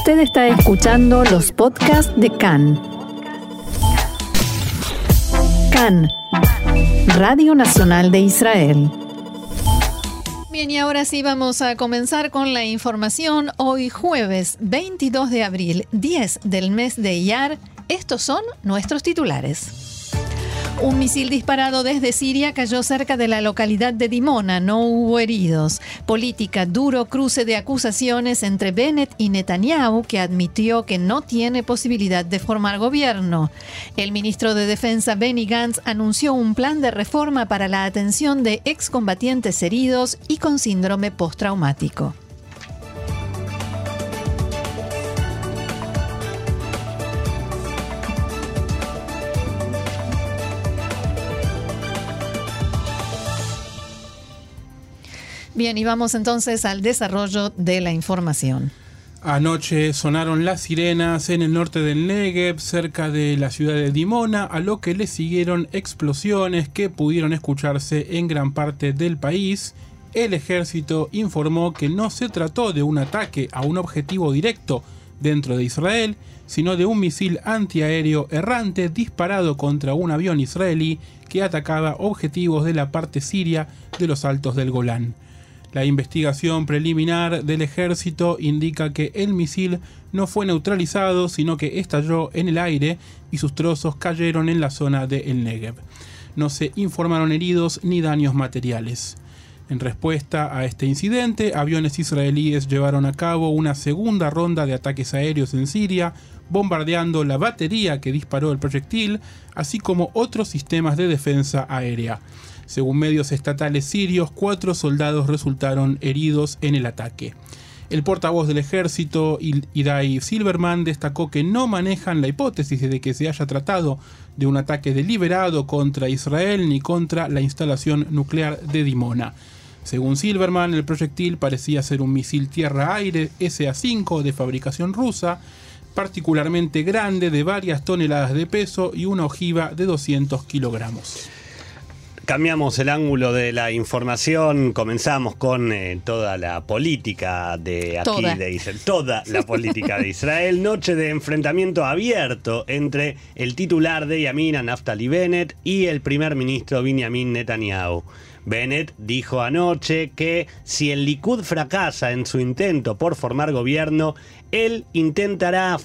Usted está escuchando los podcasts de CAN. CAN, Radio Nacional de Israel. Bien, y ahora sí vamos a comenzar con la información. Hoy jueves 22 de abril, 10 del mes de Iyar, estos son nuestros titulares. Un misil disparado desde Siria cayó cerca de la localidad de Dimona. No hubo heridos. Política, duro cruce de acusaciones entre Bennett y Netanyahu, que admitió que no tiene posibilidad de formar gobierno. El ministro de Defensa Benny Gantz anunció un plan de reforma para la atención de excombatientes heridos y con síndrome postraumático. Bien, y vamos entonces al desarrollo de la información. Anoche sonaron las sirenas en el norte del Negev, cerca de la ciudad de Dimona, a lo que le siguieron explosiones que pudieron escucharse en gran parte del país. El ejército informó que no se trató de un ataque a un objetivo directo dentro de Israel, sino de un misil antiaéreo errante disparado contra un avión israelí que atacaba objetivos de la parte siria de los altos del Golán. La investigación preliminar del ejército indica que el misil no fue neutralizado, sino que estalló en el aire y sus trozos cayeron en la zona de El Negev. No se informaron heridos ni daños materiales. En respuesta a este incidente, aviones israelíes llevaron a cabo una segunda ronda de ataques aéreos en Siria, bombardeando la batería que disparó el proyectil, así como otros sistemas de defensa aérea. Según medios estatales sirios, cuatro soldados resultaron heridos en el ataque. El portavoz del ejército, Idai Silverman, destacó que no manejan la hipótesis de que se haya tratado de un ataque deliberado contra Israel ni contra la instalación nuclear de Dimona. Según Silverman, el proyectil parecía ser un misil tierra-aire SA-5 de fabricación rusa, particularmente grande, de varias toneladas de peso y una ojiva de 200 kilogramos. Cambiamos el ángulo de la información, comenzamos con eh, toda la política de aquí de Israel, toda la política de Israel, noche de enfrentamiento abierto entre el titular de Yamina, Naftali Bennett, y el primer ministro Benjamin Netanyahu. Bennett dijo anoche que si el Likud fracasa en su intento por formar gobierno, él intentará,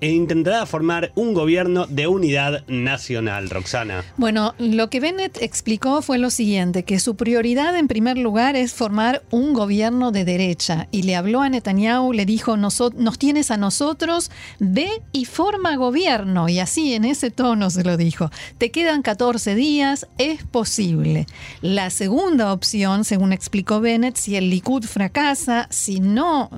intentará formar un gobierno de unidad nacional, Roxana. Bueno, lo que Bennett explicó fue lo siguiente, que su prioridad en primer lugar es formar un gobierno de derecha. Y le habló a Netanyahu, le dijo, nos, tienes a nosotros, ve y forma gobierno. Y así en ese tono se lo dijo. Te quedan 14 días, es posible. La segunda opción, según explicó Bennett, si el Likud fracasa, si no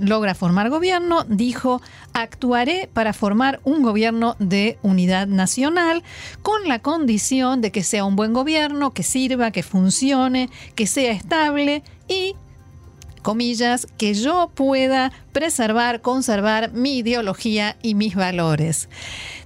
logra formar gobierno, dijo, actuaré para formar un gobierno de unidad nacional con la condición de que sea un buen gobierno, que sirva, que funcione, que sea estable y comillas, que yo pueda preservar, conservar mi ideología y mis valores.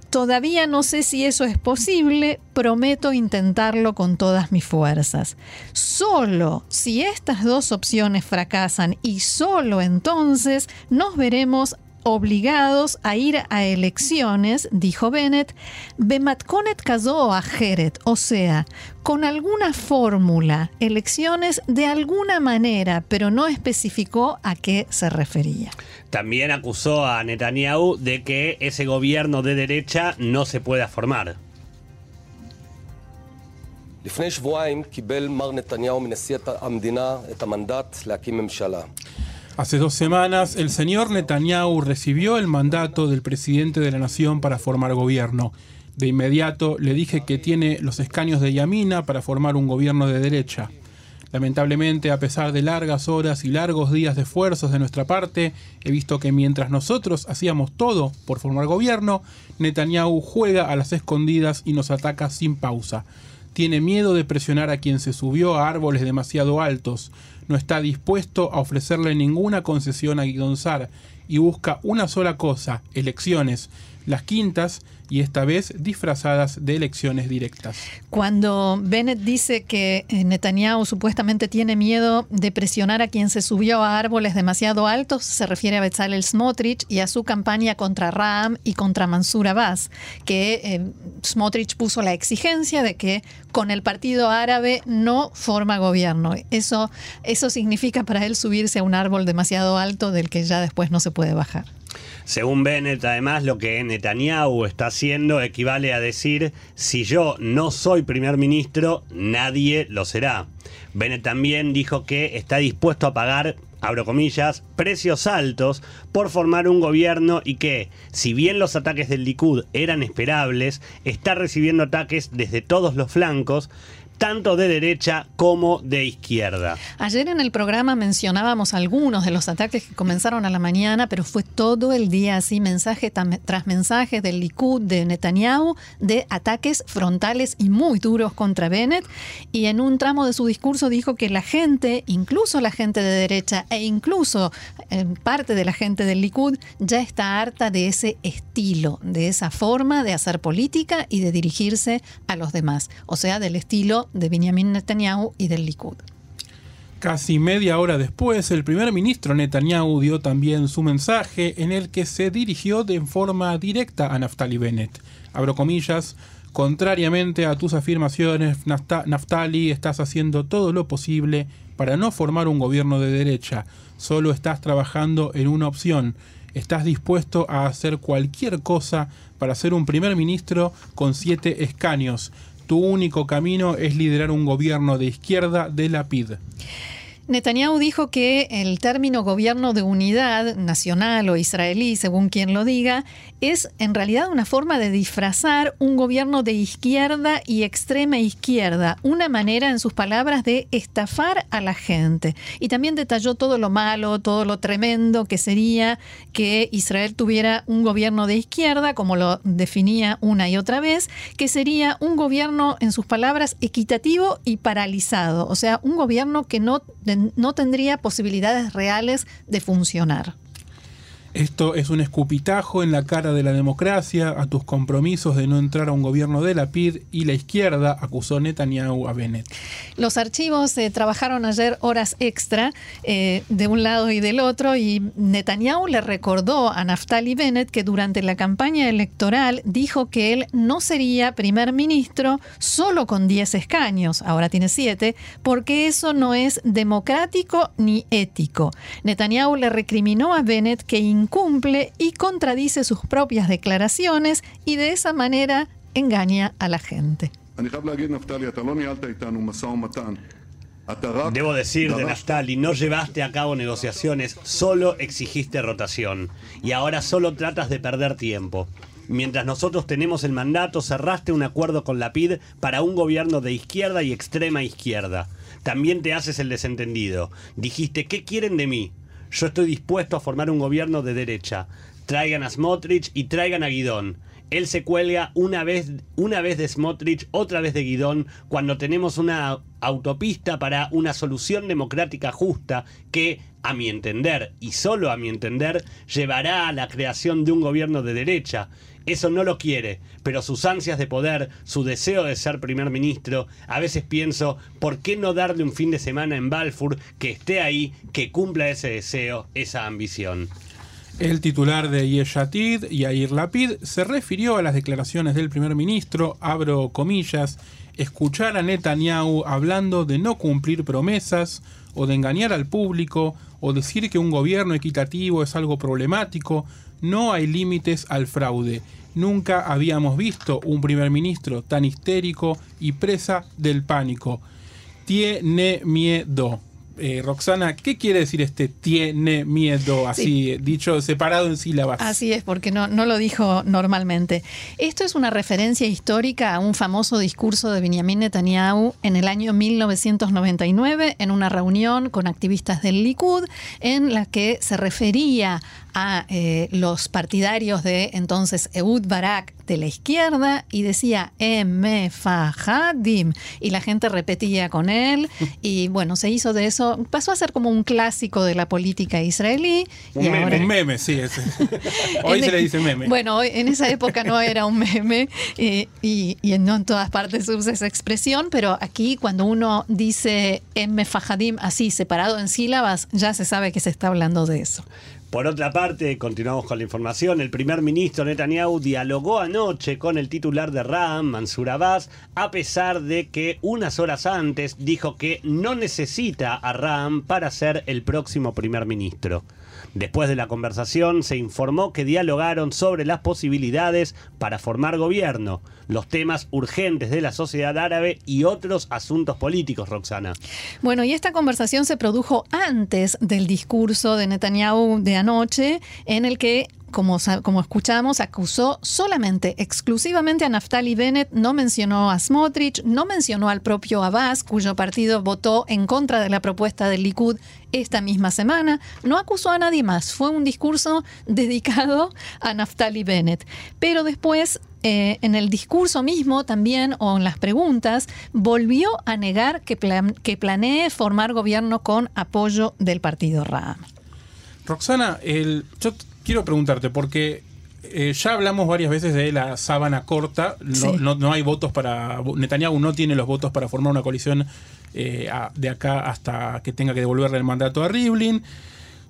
Todavía no sé si eso es posible, prometo intentarlo con todas mis fuerzas. Solo si estas dos opciones fracasan y solo entonces nos veremos obligados a ir a elecciones, dijo Bennett, Bematkonet casó a Jeret, o sea, con alguna fórmula, elecciones de alguna manera, pero no especificó a qué se refería. También acusó a Netanyahu de que ese gobierno de derecha no se pueda formar. Hace dos semanas, el señor Netanyahu recibió el mandato del presidente de la nación para formar gobierno. De inmediato le dije que tiene los escaños de Yamina para formar un gobierno de derecha. Lamentablemente, a pesar de largas horas y largos días de esfuerzos de nuestra parte, he visto que mientras nosotros hacíamos todo por formar gobierno, Netanyahu juega a las escondidas y nos ataca sin pausa. Tiene miedo de presionar a quien se subió a árboles demasiado altos, no está dispuesto a ofrecerle ninguna concesión a Guidonzar y busca una sola cosa, elecciones. Las quintas y esta vez disfrazadas de elecciones directas. Cuando Bennett dice que eh, Netanyahu supuestamente tiene miedo de presionar a quien se subió a árboles demasiado altos, se refiere a Bezalel Smotrich y a su campaña contra Ram y contra Mansur Abbas, que eh, Smotrich puso la exigencia de que con el partido árabe no forma gobierno. Eso, eso significa para él subirse a un árbol demasiado alto del que ya después no se puede bajar. Según Bennett, además, lo que Netanyahu está haciendo equivale a decir, si yo no soy primer ministro, nadie lo será. Bennett también dijo que está dispuesto a pagar, abro comillas, precios altos por formar un gobierno y que, si bien los ataques del Likud eran esperables, está recibiendo ataques desde todos los flancos, tanto de derecha como de izquierda. Ayer en el programa mencionábamos algunos de los ataques que comenzaron a la mañana, pero fue todo el día así, mensaje tras mensaje del Likud, de Netanyahu, de ataques frontales y muy duros contra Bennett. Y en un tramo de su discurso dijo que la gente, incluso la gente de derecha e incluso eh, parte de la gente del Likud, ya está harta de ese estilo, de esa forma de hacer política y de dirigirse a los demás. O sea, del estilo de Benjamin Netanyahu y del Likud. Casi media hora después, el primer ministro Netanyahu dio también su mensaje en el que se dirigió de forma directa a Naftali Bennett. Abro comillas, contrariamente a tus afirmaciones, Naftali, estás haciendo todo lo posible para no formar un gobierno de derecha. Solo estás trabajando en una opción. Estás dispuesto a hacer cualquier cosa para ser un primer ministro con siete escaños tu único camino es liderar un gobierno de izquierda de la PID. Netanyahu dijo que el término gobierno de unidad nacional o israelí, según quien lo diga, es en realidad una forma de disfrazar un gobierno de izquierda y extrema izquierda, una manera, en sus palabras, de estafar a la gente. Y también detalló todo lo malo, todo lo tremendo que sería que Israel tuviera un gobierno de izquierda, como lo definía una y otra vez, que sería un gobierno, en sus palabras, equitativo y paralizado, o sea, un gobierno que no no tendría posibilidades reales de funcionar. Esto es un escupitajo en la cara de la democracia, a tus compromisos de no entrar a un gobierno de la PID y la izquierda, acusó Netanyahu a Bennett. Los archivos eh, trabajaron ayer horas extra eh, de un lado y del otro y Netanyahu le recordó a Naftali Bennett que durante la campaña electoral dijo que él no sería primer ministro solo con 10 escaños, ahora tiene 7, porque eso no es democrático ni ético. Netanyahu le recriminó a Bennett que incumple y contradice sus propias declaraciones y de esa manera engaña a la gente. Debo decir de Naftali, no llevaste a cabo negociaciones, solo exigiste rotación. Y ahora solo tratas de perder tiempo. Mientras nosotros tenemos el mandato, cerraste un acuerdo con la PID para un gobierno de izquierda y extrema izquierda. También te haces el desentendido. Dijiste, ¿qué quieren de mí? Yo estoy dispuesto a formar un gobierno de derecha. Traigan a Smotrich y traigan a Guidón. Él se cuelga una vez, una vez de Smotrich, otra vez de Guidón, cuando tenemos una autopista para una solución democrática justa que, a mi entender, y solo a mi entender, llevará a la creación de un gobierno de derecha. Eso no lo quiere, pero sus ansias de poder, su deseo de ser primer ministro, a veces pienso, ¿por qué no darle un fin de semana en Balfour que esté ahí, que cumpla ese deseo, esa ambición? El titular de Yeshatid, Yair Lapid, se refirió a las declaraciones del primer ministro, abro comillas, escuchar a Netanyahu hablando de no cumplir promesas o de engañar al público o decir que un gobierno equitativo es algo problemático, no hay límites al fraude. Nunca habíamos visto un primer ministro tan histérico y presa del pánico. Tiene miedo. Eh, Roxana, ¿qué quiere decir este tiene miedo? Así, dicho separado en sílabas. Así es, porque no, no lo dijo normalmente. Esto es una referencia histórica a un famoso discurso de Benjamin Netanyahu en el año 1999, en una reunión con activistas del Likud, en la que se refería a eh, los partidarios de entonces Ehud Barak de la izquierda y decía M Fahadim y la gente repetía con él y bueno, se hizo de eso, pasó a ser como un clásico de la política israelí. Un, y meme, ahora- un meme, sí. ese. Hoy en se le dice meme. Bueno, en esa época no era un meme eh, y, y no en todas partes se usa esa expresión, pero aquí cuando uno dice M Fahadim así, separado en sílabas, ya se sabe que se está hablando de eso. Por otra parte, continuamos con la información. El primer ministro Netanyahu dialogó anoche con el titular de RAM, Mansur Abbas, a pesar de que unas horas antes dijo que no necesita a RAM para ser el próximo primer ministro. Después de la conversación se informó que dialogaron sobre las posibilidades para formar gobierno, los temas urgentes de la sociedad árabe y otros asuntos políticos, Roxana. Bueno, y esta conversación se produjo antes del discurso de Netanyahu de anoche, en el que, como, como escuchamos, acusó solamente, exclusivamente a Naftali Bennett, no mencionó a Smotrich, no mencionó al propio Abbas, cuyo partido votó en contra de la propuesta del Likud esta misma semana, no acusó a nadie más, fue un discurso dedicado a Naftali Bennett. Pero después eh, en el discurso mismo también, o en las preguntas, volvió a negar que, plan- que planee formar gobierno con apoyo del partido RAM. Roxana, el, yo quiero preguntarte, porque eh, ya hablamos varias veces de la sábana corta, no, Sí. no- no hay votos para... Netanyahu no tiene los votos para formar una coalición eh, a- de acá hasta que tenga que devolverle el mandato a Rivlin.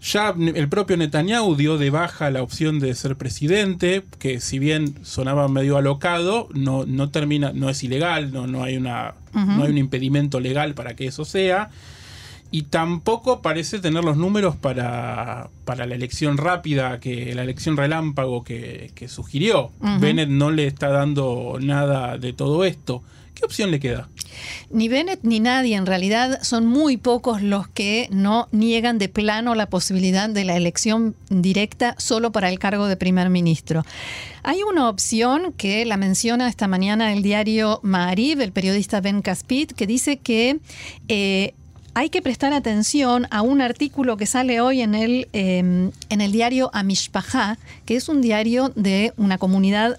Ya el propio Netanyahu dio de baja la opción de ser presidente, que si bien sonaba medio alocado, no, no termina, no es ilegal, no, no hay una, no hay un impedimento legal para que eso sea. Y tampoco parece tener los números para, para la elección rápida, que la elección relámpago que, que sugirió. Bennett no le está dando nada de todo esto. ¿Qué opción le queda? Ni Bennett ni nadie, en realidad, son muy pocos los que no niegan de plano la posibilidad de la elección directa solo para el cargo de primer ministro. Hay una opción que la menciona esta mañana el diario Maariv, el periodista Ben Caspit, que dice que eh, hay que prestar atención a un artículo que sale hoy en el, eh, en el diario Amishpajá, que es un diario de una comunidad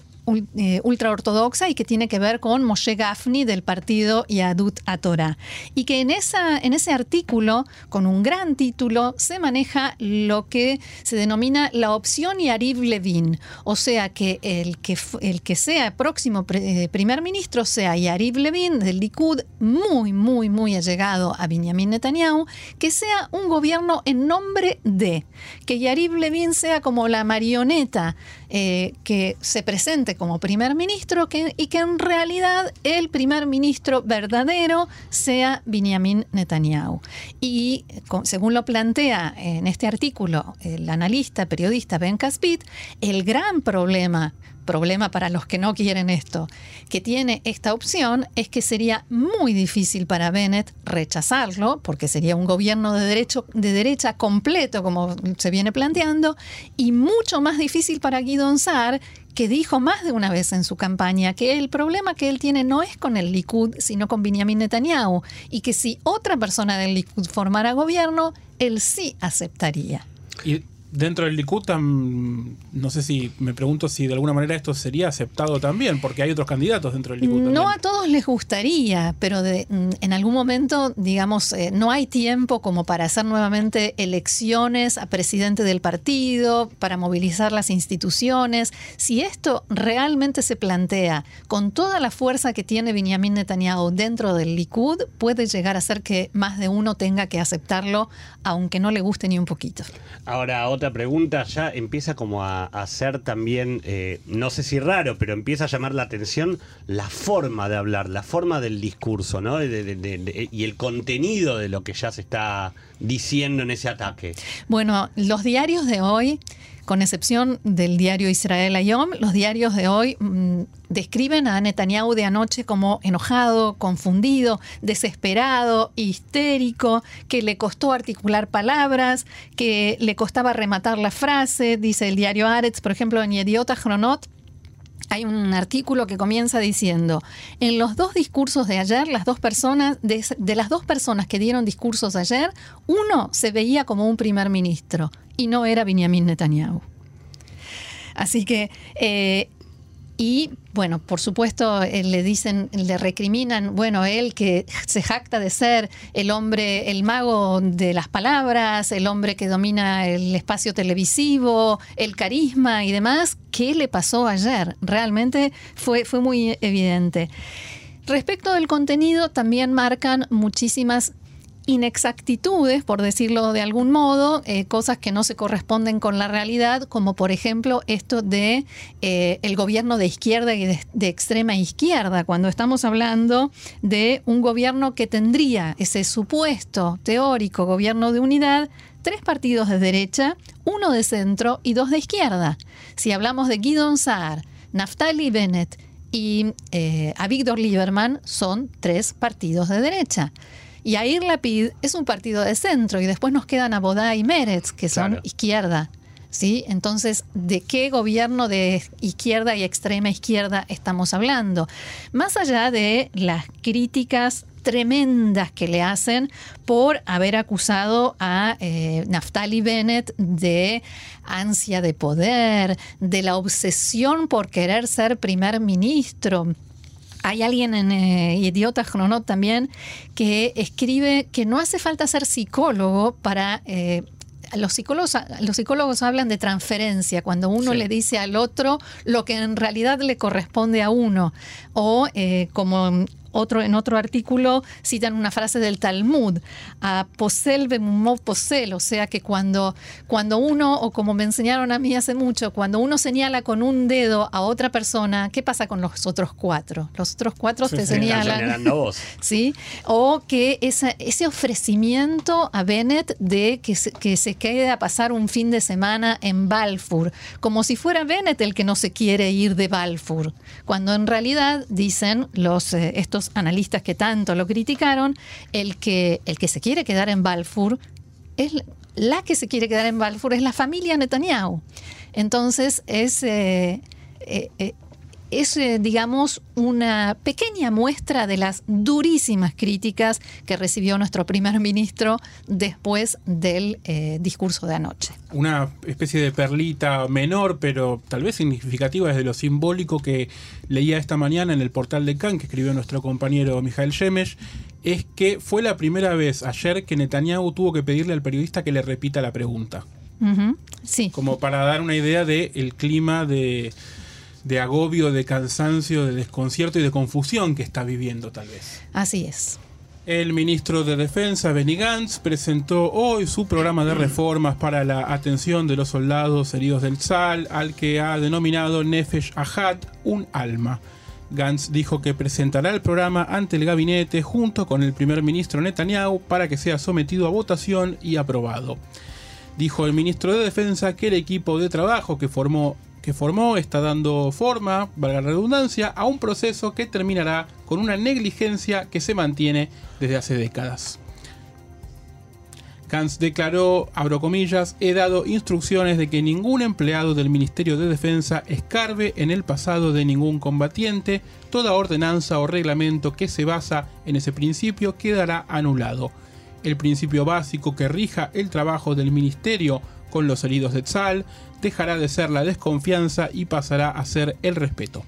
eh, ultraortodoxa y que tiene que ver con Moshe Gafni del partido Yadut Atorá. Y que en, esa, en ese artículo, con un gran título, se maneja lo que se denomina la opción Yariv Levin. O sea, que el que, el que sea próximo eh, primer ministro sea Yariv Levin del Likud, muy, muy, muy allegado a Benjamin Netanyahu, que sea un gobierno en nombre de, que Yariv Levin sea como la marioneta eh, que se presente como primer ministro y que en realidad el primer ministro verdadero sea Benjamin Netanyahu. Y con- según lo plantea en este artículo el analista, periodista Ben Caspit, el gran problema problema para los que no quieren esto, que tiene esta opción es que sería muy difícil para Bennett rechazarlo, porque sería un gobierno de, derecho, de derecha completo, como se viene planteando, y mucho más difícil para Guidon Saar, que dijo más de una vez en su campaña que el problema que él tiene no es con el Likud, sino con Benjamin Netanyahu, y que si otra persona del Likud formara gobierno, él sí aceptaría. Dentro del Likud, no sé si me pregunto si de alguna manera esto sería aceptado también, porque hay otros candidatos dentro del Likud. No también. a todos les gustaría, pero de- mm, en algún momento, digamos, eh, no hay tiempo como para hacer nuevamente elecciones a presidente del partido, para movilizar las instituciones. Si esto realmente se plantea con toda la fuerza que tiene Benjamin Netanyahu dentro del Likud, puede llegar a ser que más de uno tenga que aceptarlo, aunque no le guste ni un poquito. Ahora, otra pregunta, ya empieza como a, a ser también, eh, no sé si raro, pero empieza a llamar la atención la forma de hablar, la forma del discurso, ¿no? Y el contenido de lo que ya se está diciendo en ese ataque. Bueno, los diarios de hoy, con excepción del diario Israel Ayom, los diarios de hoy mm, describen a Netanyahu de anoche como enojado, confundido, desesperado, histérico, que le costó articular palabras, que le costaba rematar la frase, dice el diario Aretz, por ejemplo, en Yediot Ahronot, hay un artículo que comienza diciendo, en los dos discursos de ayer, las dos personas, de, las dos personas que dieron discursos ayer, uno se veía como un primer ministro y no era Benjamin Netanyahu. Así que eh, Y bueno, por supuesto, eh, le dicen, le recriminan, bueno, él que se jacta de ser el hombre, el mago de las palabras, el hombre que domina el espacio televisivo, el carisma y demás, ¿qué le pasó ayer? Realmente fue, fue muy evidente. Respecto del contenido, también marcan muchísimas inexactitudes, por decirlo de algún modo, eh, cosas que no se corresponden con la realidad, como por ejemplo esto de eh, el gobierno de izquierda y de, extrema izquierda, cuando estamos hablando de un gobierno que tendría ese supuesto teórico gobierno de unidad, tres partidos de derecha, uno de centro y dos de izquierda. Si hablamos de Guidon Saar, Naftali Bennett y eh, a Víctor Lieberman, son tres partidos de derecha. Y Air Lapid es un partido de centro y después nos quedan Abodá y Meretz, que son izquierda. ¿Sí? Entonces, ¿de qué gobierno de izquierda y extrema izquierda estamos hablando? Más allá de las críticas tremendas que le hacen por haber acusado a eh, Naftali Bennett de ansia de poder, de la obsesión por querer ser primer ministro hay alguien en eh, Idiota Chronot también que escribe que no hace falta ser psicólogo para... Eh, los psicólogos, los psicólogos hablan de transferencia, cuando uno le dice al otro lo que en realidad le corresponde a uno. O eh, como otro, en otro artículo citan una frase del Talmud, a posel bemumot posel, o sea que cuando, cuando uno, o como me enseñaron a mí hace mucho, cuando uno señala con un dedo a otra persona, ¿qué pasa con los otros cuatro? Los otros cuatro te señalan. ¿Sí? O que ese ofrecimiento a Bennett de que se, que se quede a pasar un fin de semana en Balfour, como si fuera Bennett el que no se quiere ir de Balfour, cuando en realidad dicen los eh, estos analistas que tanto lo criticaron, el que, el que se quiere quedar en Balfour es la que se quiere quedar en Balfour es la familia Netanyahu. Entonces es eh, eh, eh, es, eh, digamos, una pequeña muestra de las durísimas críticas que recibió nuestro primer ministro después del eh, discurso de anoche. Una especie de perlita menor, pero tal vez significativa desde lo simbólico que leía esta mañana en el portal de Khan, que escribió nuestro compañero Mijael Shemesh, es que fue la primera vez ayer que Netanyahu tuvo que pedirle al periodista que le repita la pregunta. Sí. Como para dar una idea del clima de de agobio, de cansancio, de desconcierto y de confusión que está viviendo tal vez. Así es. El ministro de Defensa, Benny Gantz, presentó hoy su programa de reformas para la atención de los soldados heridos del SAL, al que ha denominado Nefesh Ahad, un alma. Gantz dijo que presentará el programa ante el gabinete junto con el primer ministro Netanyahu para que sea sometido a votación y aprobado. Dijo el ministro de Defensa que el equipo de trabajo que formó que formó está dando forma, valga la redundancia, a un proceso que terminará con una negligencia que se mantiene desde hace décadas. Kans declaró, abro comillas, he dado instrucciones de que ningún empleado del Ministerio de Defensa escarbe en el pasado de ningún combatiente, toda ordenanza o reglamento que se basa en ese principio quedará anulado. El principio básico que rija el trabajo del Ministerio con los heridos de Tzal, dejará de ser la desconfianza y pasará a ser el respeto.